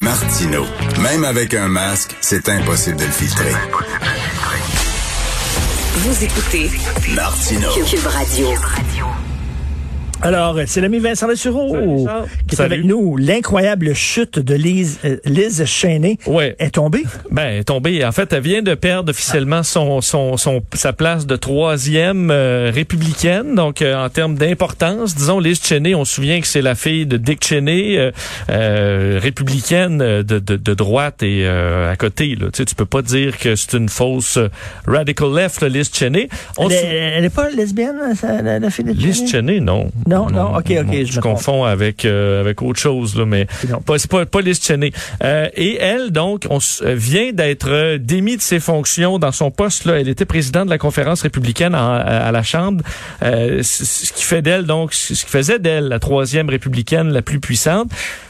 Martino. Même avec un masque, c'est impossible de le filtrer. Vous écoutez Martino. Cube Radio. Alors, c'est l'ami Vincent Lessureau qui est Salut. avec nous. L'incroyable chute de Lise, euh, Liz Cheney Ouais. est tombée. Ben, elle est tombée. En fait, elle vient de perdre officiellement son, son, son sa place de troisième euh, républicaine. Donc, euh, en termes d'importance, disons, Liz Cheney, on se souvient que c'est la fille de Dick Cheney, euh, républicaine de, de, de droite et euh, à côté. Là. Tu sais, tu peux pas dire que c'est une fausse radical left, là, Liz Cheney. On Elle, se- est- elle est pas lesbienne, ça, la, la fille de Liz Cheney? Cheney, non. Non, non, ok, ok, je Je me confonds avec euh, avec autre chose là, mais Non. pas c'est pas pas Liz Cheney. Euh, et elle donc, on euh, vient d'être euh, démis de ses fonctions dans son poste là. Elle était présidente de la conférence républicaine à, à la Chambre, euh, ce qui fait d'elle donc ce qui faisait d'elle la troisième républicaine la plus puissante.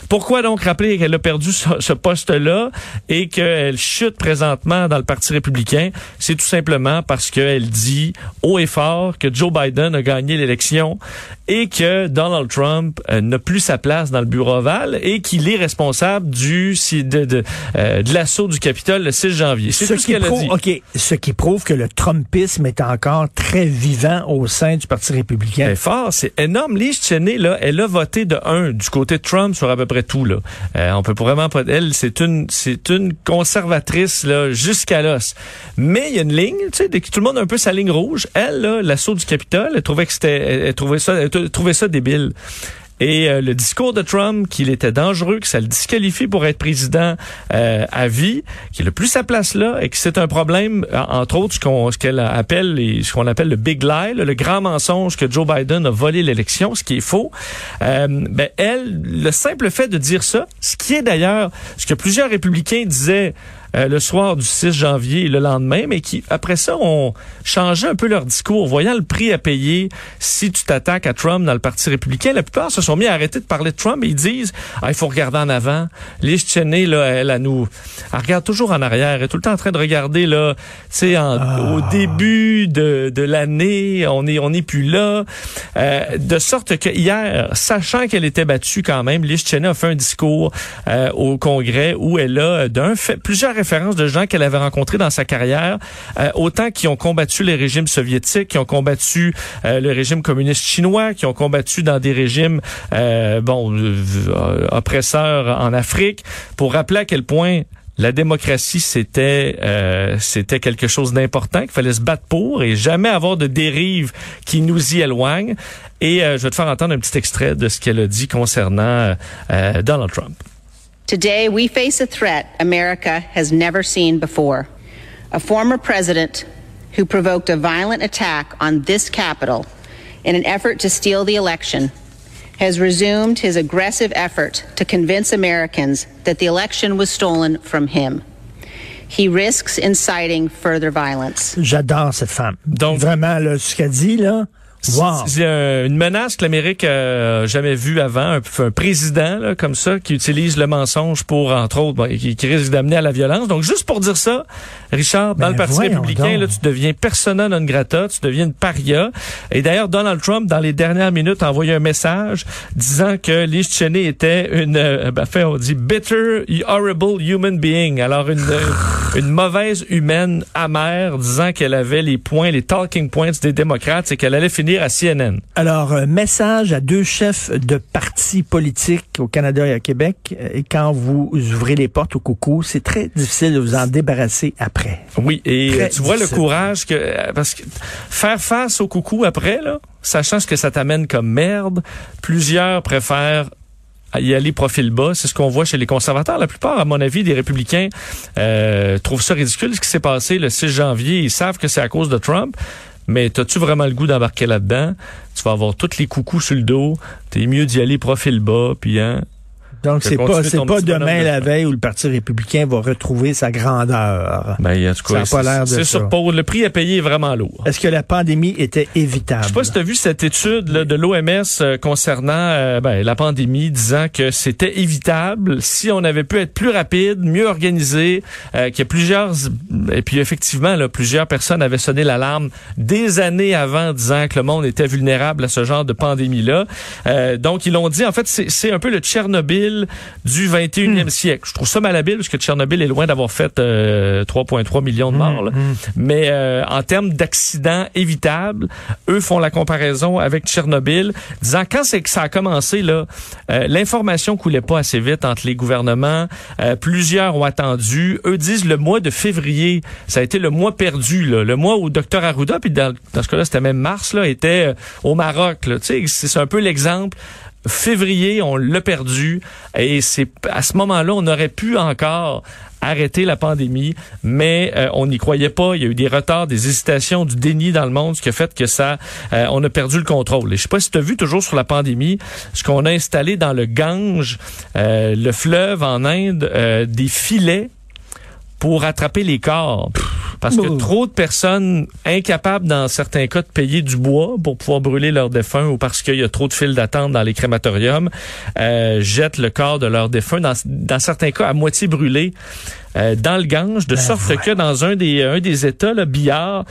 Pourquoi donc rappeler qu'elle a perdu ce, poste-là et qu'elle chute présentement dans le Parti républicain? C'est tout simplement parce qu'elle dit haut et fort que Joe Biden a gagné l'élection et que Donald Trump euh, n'a plus sa place dans le bureau ovale et qu'il est responsable du de, de, euh, de l'assaut du Capitole le 6 janvier. C'est Ce tout ce qui, qu'elle a prouve, dit. ok, ce qui prouve que le Trumpisme est encore très vivant au sein du Parti républicain. C'est fort, c'est énorme. Cheney, là, elle a voté de un du côté de Trump sur à peu près tout. Là. Euh, on peut vraiment pas. Elle, c'est une, c'est une conservatrice là jusqu'à l'os. Mais il y a une ligne, tu sais, dès que tout le monde a un peu sa ligne rouge. Elle, l'assaut du Capitole, elle trouvait que c'était, elle trouvait ça, elle trouvait ça débile. Et euh, le discours de Trump, qu'il était dangereux, que ça le disqualifie pour être président euh, à vie, qu'il a plus sa place là, et que c'est un problème, en- entre autres, ce qu'on ce qu'elle appelle ce qu'on appelle le big lie, le grand mensonge que Joe Biden a volé l'élection, ce qui est faux. Euh, ben elle, le simple fait de dire ça, ce qui est d'ailleurs ce que plusieurs républicains disaient euh, le soir du 6 janvier et le lendemain, mais qui, après ça, ont changé un peu leur discours, voyant le prix à payer si tu t'attaques à Trump dans le Parti républicain. La plupart se sont mis à arrêter de parler de Trump et ils disent, ah, il faut regarder en avant. Liz Cheney, là, elle, elle nous, elle regarde toujours en arrière. Elle est tout le temps en train de regarder, là, tu sais, en- au début de, de l'année, on est, on n'est plus là. Euh, de sorte que hier, sachant qu'elle était battue quand même, Liz Cheney a fait un discours euh, au Congrès où elle a d'un fait plusieurs de gens qu'elle avait rencontrés dans sa carrière, euh, autant qui ont combattu les régimes soviétiques, qui ont combattu euh, le régime communiste chinois, qui ont combattu dans des régimes euh, bon euh, oppresseurs en Afrique, pour rappeler à quel point la démocratie, c'était euh, c'était quelque chose d'important qu'il fallait se battre pour et jamais avoir de dérive qui nous y éloigne. Et euh, je vais te faire entendre un petit extrait de ce qu'elle a dit concernant euh, Donald Trump. Today, we face a threat America has never seen before. A former president who provoked a violent attack on this Capitol in an effort to steal the election has resumed his aggressive effort to convince Americans that the election was stolen from him. He risks inciting further violence. J'adore cette femme. Donc- Vraiment, là, ce qu'elle dit, là, wow. C'est euh, une menace que l'Amérique a jamais vue avant. Un, un président là, comme ça qui utilise le mensonge pour, entre autres, bon, qui, qui risque d'amener à la violence. Donc, juste pour dire ça, Richard, dans Ben, le Parti voyons républicain, là, tu deviens persona non grata, tu deviens une paria. Et d'ailleurs, Donald Trump, dans les dernières minutes, a envoyé un message disant que Liz Cheney était une, euh, ben, fait, on dit bitter, horrible human being. Alors, une, euh, une mauvaise humaine amère, disant qu'elle avait les points, les talking points des démocrates et qu'elle allait finir à CNN. Alors, un message à deux chefs de partis politiques au Canada et au Québec. Et quand vous ouvrez les portes au coucou, c'est très difficile de vous en débarrasser après. Oui, et Très euh, tu vois le courage que euh, parce que faire face au coucou après là, sachant ce que ça t'amène comme merde, plusieurs préfèrent y aller profil bas. C'est ce qu'on voit chez les conservateurs. La plupart, à mon avis, des républicains euh, trouvent ça ridicule ce qui s'est passé le 6 janvier. Ils savent que c'est à cause de Trump. Mais t'as-tu vraiment le goût d'embarquer là-dedans? Tu vas avoir tous les coucous sur le dos. T'es mieux d'y aller profil bas, puis hein, Donc, c'est pas, c'est pas demain de la veille où le Parti républicain va retrouver sa grandeur. Ben, en tout cas, Ça a pas l'air de c'est pour le prix à payer est vraiment lourd. Est-ce que la pandémie était évitable? Je sais pas si tu as vu cette étude là, de l'OMS euh, concernant euh, ben, la pandémie, disant que c'était évitable si on avait pu être plus rapide, mieux organisé, euh, qu'il y a plusieurs et puis effectivement là, plusieurs personnes avaient sonné l'alarme des années avant, disant que le monde était vulnérable à ce genre de pandémie là. donc ils l'ont dit. En fait, c'est un peu le Tchernobyl du 21e siècle. Je trouve ça malhabile parce que Tchernobyl est loin d'avoir fait euh, 3,3 millions de morts. là. Mais euh, en termes d'accidents évitables, eux font la comparaison avec Tchernobyl, disant quand c'est que ça a commencé là, euh, l'information coulait pas assez vite entre les gouvernements. Euh, plusieurs ont attendu. Eux disent le mois de février, ça a été le mois perdu, là, le mois où Dr Arruda, puis dans, dans ce cas-là c'était même mars là, était euh, au Maroc. Tu sais, c'est un peu l'exemple février, on l'a perdu et c'est à ce moment-là, on aurait pu encore arrêter la pandémie, mais euh, on n'y croyait pas. Il y a eu des retards, des hésitations, du déni dans le monde, ce qui a fait que ça, euh, on a perdu le contrôle. Et je sais pas si tu as vu toujours sur la pandémie, ce qu'on a installé dans le Gange, euh, le fleuve en Inde, des filets pour attraper les corps. Parce que trop de personnes incapables, dans certains cas, de payer du bois pour pouvoir brûler leurs défunts ou parce qu'il y a trop de files d'attente dans les crématoriums, euh, jettent le corps de leurs défunts, dans, dans certains cas à moitié brûlé, euh, dans le Gange, de sorte que dans un des, un des États, le Billard,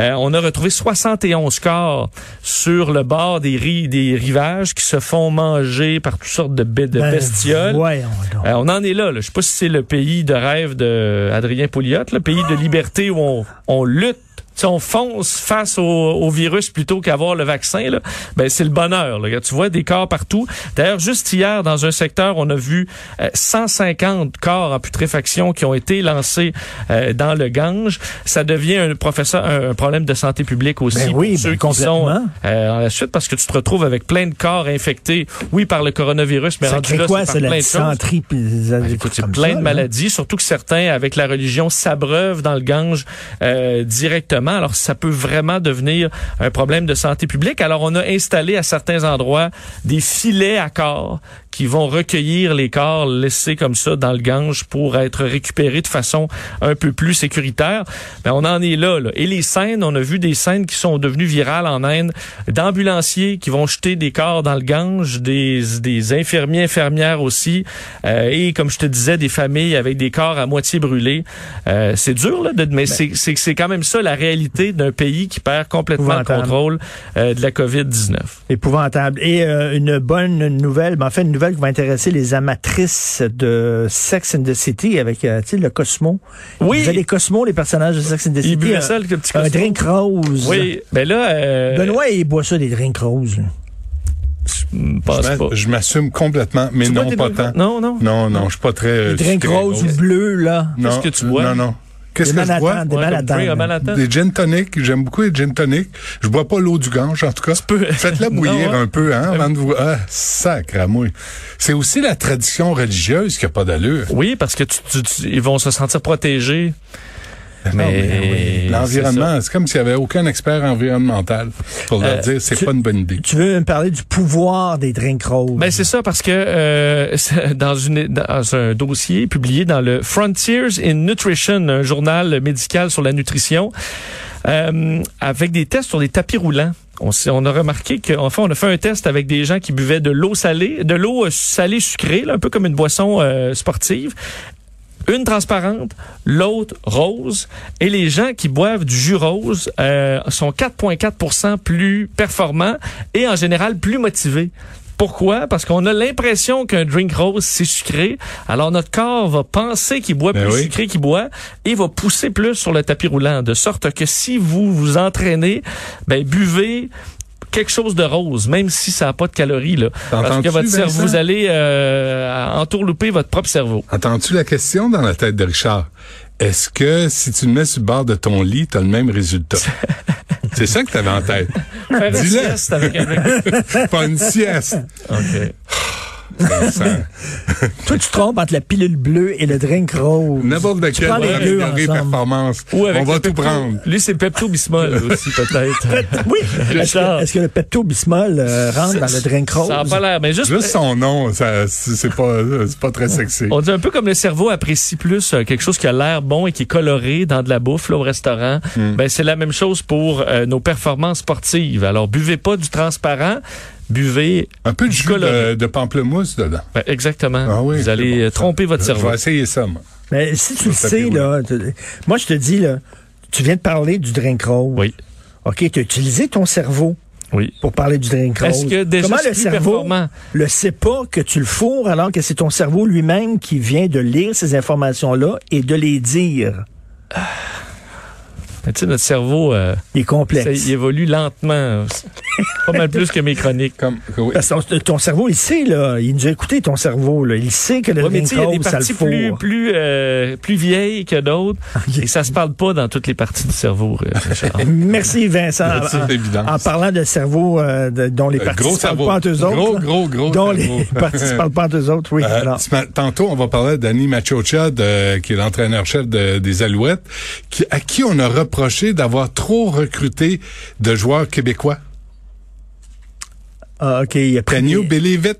euh, on a retrouvé 71 corps sur le bord des, ri- des rivages qui se font manger par toutes sortes de, de Ben, bestioles. Euh, on en est là. là. Je sais pas si c'est le pays de rêve de Adrien Pouliot, le pays de liberté où on, on lutte. Sais, on fonce face au, au virus plutôt qu'avoir le vaccin. Là. Ben, c'est le bonheur. Là. Tu vois des corps partout. D'ailleurs, juste hier, dans un secteur, on a vu euh, 150 corps en putréfaction qui ont été lancés euh, dans le Gange. Ça devient un professeur un, un problème de santé publique aussi Ben oui, pour ceux ben qui sont euh, en la suite parce que tu te retrouves avec plein de corps infectés, oui, par le coronavirus, mais ça rendu là, quoi, c'est plein de choses. des Écoute, c'est plein ça, de maladies, surtout que certains, avec la religion, s'abreuvent dans le Gange euh, Alors, ça peut vraiment devenir un problème de santé publique. Alors, on a installé à certains endroits des filets à corps qui vont recueillir les corps laissés comme ça dans le Gange pour être récupérés de façon un peu plus sécuritaire. Ben, on en est là, là. Et les scènes, on a vu des scènes qui sont devenues virales en Inde, d'ambulanciers qui vont jeter des corps dans le Gange, des, des infirmiers, infirmières aussi, euh, et comme je te disais, des familles avec des corps à moitié brûlés. Euh, c'est dur, là, de, Ben mais c'est c'est c'est quand même ça la réalité d'un pays qui perd complètement le contrôle euh, de la COVID-19. Épouvantable. Et euh, une bonne nouvelle, ben, en fait, une nouvelle qui va intéresser les amatrices de Sex and the City avec, euh, tu sais, le Cosmo. Oui. Vous avez les Cosmo, les personnages de Sex and the City. Buvaient un- ça, le petit Un Cosmo. drink rose. Oui, ben là, euh, Benoît, il boit ça, des drinks roses. là. je pense Je pas. m'a- Je m'assume complètement, mais Tu non, pas tant. Non, non. Non, non, je suis pas très. Des drinks roses ou bleus, là. Non, Qu'est-ce que tu bois? Non, non. Qu'est-ce que je bois? des Manhattan. Des gin tonic. J'aime beaucoup les gin tonic. Je bois pas l'eau du Gange, en tout cas. peux. Faites-la bouillir un peu, hein, avant de vous. Ah, sacre à mouille. C'est aussi la tradition religieuse qui a pas d'allure. Oui, parce que tu, tu- tu- ils vont se sentir protégés. Non, Mais oui. c'est L'environnement, c'est comme s'il y avait aucun expert environnemental pour leur Euh, dire c'est pas une bonne idée. Tu veux me parler du pouvoir des drinks roses? Ben c'est ça parce que euh, dans une dans un dossier publié dans le Frontiers in Nutrition, un journal médical sur la nutrition, euh, avec des tests sur des tapis roulants. On, a remarqué qu'enfin on a fait un test avec des gens qui buvaient de l'eau salée, de l'eau salée sucrée, là, un peu comme une boisson euh, sportive. Une transparente, l'autre rose. Et les gens qui boivent du jus rose euh, sont 4,4 plus performants et en général plus motivés. Pourquoi? Parce qu'on a l'impression qu'un drink rose, c'est sucré. Alors, notre corps va penser qu'il boit Ben plus oui. sucré qu'il boit et va pousser plus sur le tapis roulant. De sorte que si vous vous entraînez, ben, buvez quelque chose de rose, même si ça n'a pas de calories. Là. Parce que votre cerveau, vous allez euh, entourlouper votre propre cerveau. Entends-tu la question dans la tête de Richard? Est-ce que si tu le mets sur le bord de ton lit, tu as le même résultat? c'est ça que tu avais en tête. Faire une sieste avec un. Pas une sieste. OK. Toi, tu te trompes entre la pilule bleue et le drink rose. N'importe Tu lequel prends va les deux améliorer ensemble. performance. Ou avec On va tout prendre. Lui, c'est Pepto-Bismol aussi, peut-être. Oui. Est-ce que, Richard. est-ce que le Pepto-Bismol euh, rentre dans le drink rose? Ça n'a pas l'air, mais juste... Juste son nom, ça, c'est pas, c'est pas très sexy. On dit un peu comme le cerveau apprécie plus euh, quelque chose qui a l'air bon et qui est coloré dans de la bouffe là, au restaurant. Hmm. Ben c'est la même chose pour euh, nos performances sportives. Alors buvez pas du transparent, buvez Un peu de du jus de, de pamplemousse dedans. Ben, exactement. Ah oui, Vous allez bon, tromper votre Je cerveau. vais essayer ça, moi. Mais si tu le sais, là, tu- moi, je te dis, là, tu viens de parler du drink rose. Oui. OK, tu as utilisé ton cerveau Oui. pour parler du drink rose. Est-ce que déjà Comment le plus cerveau performant? le sait pas que tu le fourres alors que c'est ton cerveau lui-même qui vient de lire ces informations-là et de les dire? Mais Tu sais, notre cerveau, euh, Il est ça, complexe. il évolue lentement. Pas mal plus que mes chroniques. Comme, oui. Parce que ton, ton cerveau, il sait, là. Il nous a écouté, ton cerveau, là. Il sait que le Ouais, mais il y a des rose, ça le parties plus, plus, euh, plus vieilles que d'autres. Et ça se parle pas dans toutes les parties du cerveau, euh, Richard. Merci, Vincent. C'est En- évident. En, parlant de cerveau euh, de- dont les Euh, parties gros ne parlent cerveau. pas entre eux autres. Gros, gros, gros Dont cerveau. les parties ne parlent pas entre eux autres, oui. Euh, Alors, tantôt, on va parler d'Annie Machocha, de- qui est l'entraîneur-chef de- des Alouettes, qui, à qui on a reproché d'avoir trop recruté de joueurs québécois? ah, OK, il a pris... Can you believe it?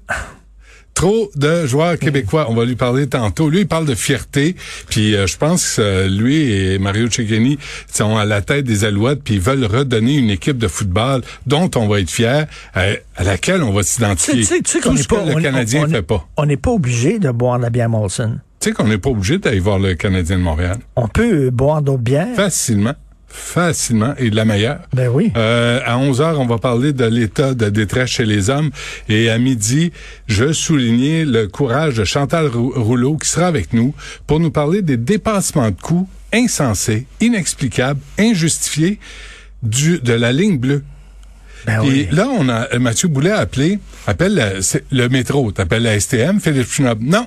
Trop de joueurs québécois. On va lui parler tantôt. Lui, il parle de fierté. Puis euh, je pense que euh, lui et Mario Cecchini sont à la tête des Alouettes. Puis ils veulent redonner une équipe de football dont on va être fier, euh, à laquelle on va s'identifier. tu sais- qu'on n'est pas... le on- Canadien on- on- fait pas. On n'est pas obligé de boire de la bière Molson. Tu sais qu'on n'est pas obligé d'aller voir le Canadien de Montréal. On peut boire d'autres bières. Facilement. Facilement. Et de la meilleure. Ben oui. Euh, à 11 heures, on va parler de l'état de détresse chez les hommes. Et à midi, je souligner le courage de Chantal Rou- Rouleau qui sera avec nous pour nous parler des dépassements de coûts insensés, inexplicables, injustifiés du, de la ligne bleue. Ben Puis oui. là, on a euh, Mathieu Boulet a appelé, appelle la- le métro, t'appelles la STM, Philippe Schnob. Non,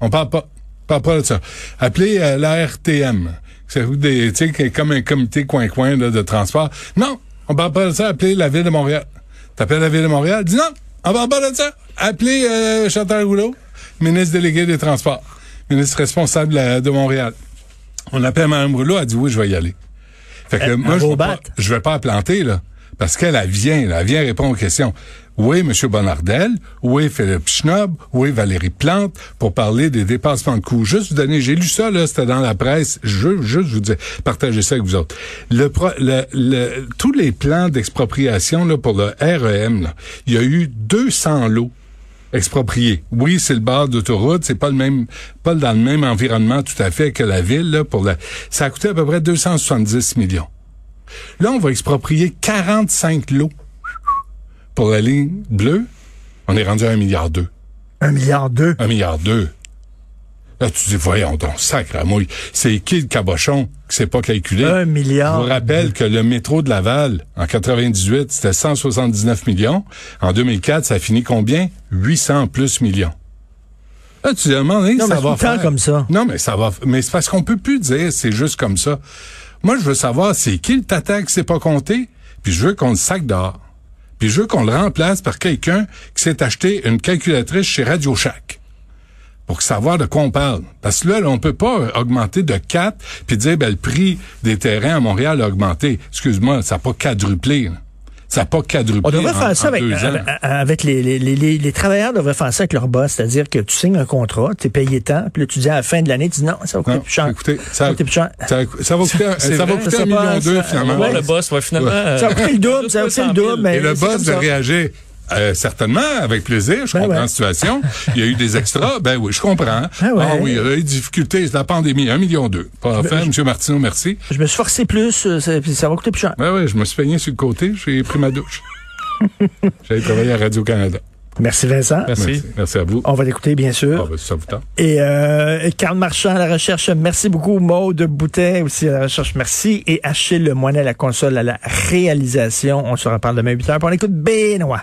on parle pas, parle pas de ça. Appelez euh, la RTM, c'est des, tu sais, comme un comité coin-coin de transport. Non, on parle pas de ça. Appelez la ville de Montréal. T'appelles la ville de Montréal, dis non, on parle pas de ça. Appelez euh, Chantal Rouleau, ministre délégué des Transports, ministre responsable de, Montréal. On appelle Mme Rouleau, elle dit oui, je vais y aller. Fait que moi, je va vais pas, je vais pas la planter, là. Parce qu'elle, elle vient, là, elle vient répondre aux questions. Est M. Bonardel? Est Philippe Schnob? Est Valérie Plante? Pour parler des dépassements de coûts. Juste vous donner, j'ai lu ça, là, c'était dans la presse. Je juste vous dire, partagez ça avec vous autres. Tous les plans d'expropriation, là, pour le REM, il y a eu 200 lots expropriés. Oui, c'est le bord d'autoroute, c'est pas le même, pas dans le même environnement tout à fait que la ville, là, pour la, ça a coûté à peu près 270 millions. Là, on va exproprier 45 lots pour la ligne bleue. On est rendu à un milliard deux. Un milliard deux? Un milliard deux. Là, tu dis, voyons donc, sacre à mouille. C'est qui le cabochon qui s'est pas calculé? Un Je milliard. vous rappelle que le métro de Laval, en 98, c'était 179 millions. En 2004, ça a fini combien? 800 plus millions. Là, tu te demandes, hein, Non, mais ça va tout le temps faire. comme ça. Non, mais ça va. Mais c'est parce qu'on peut plus dire c'est juste comme ça. Moi, je veux savoir c'est qui le tata qui s'est pas compté, puis je veux qu'on le sac dehors. Puis je veux qu'on le remplace par quelqu'un qui s'est acheté une calculatrice chez Radio Shack. Pour savoir de quoi on parle. Parce que là, là, on peut pas augmenter de 4 puis dire ben, le prix des terrains à Montréal a augmenté. Excuse-moi, ça n'a pas quadruplé. là. Ça n'a pas quadruplé. On devrait en- faire ça en avec, deux ans. avec, avec les, les, les, les- les travailleurs devraient faire ça avec leur boss, c'est-à-dire que tu signes un contrat, tu es payé tant, puis là tu dis à la fin de l'année, tu dis non, ça va coûter Non, plus cher. écoutez, ça ça, va coûter plus cher. ça, ça va coûter, ça va coûter ça un million deux ça- finalement. Va Ouais. le boss, ouais, finalement. euh, Ça va coûter le double, ça va coûter le 200 000. double, mais Et le boss de ça. réagir. Euh, certainement, avec plaisir. Je Ben comprends ouais. la situation. Il y a eu des extras. Ben oui, je comprends. Ben ouais. Ah oui, il y a eu des difficultés. C'est la pandémie. Un million deux. Pas à faire, M. Martineau, merci. Je me suis forcé plus, euh, ça, puis ça va coûter plus cher. Ben oui, je me suis peigné sur le côté. J'ai pris ma douche. J'allais travailler à Radio-Canada. Merci Vincent. Merci. Merci à vous. On va l'écouter, bien sûr. Ah, ben, ça vous tente. Et euh, Karl Marchand à la recherche, merci beaucoup. Maude Boutet aussi à la recherche, merci. Et Achille Lemoyne à la console à la réalisation. On se reparle demain 8h. On écoute Benoît.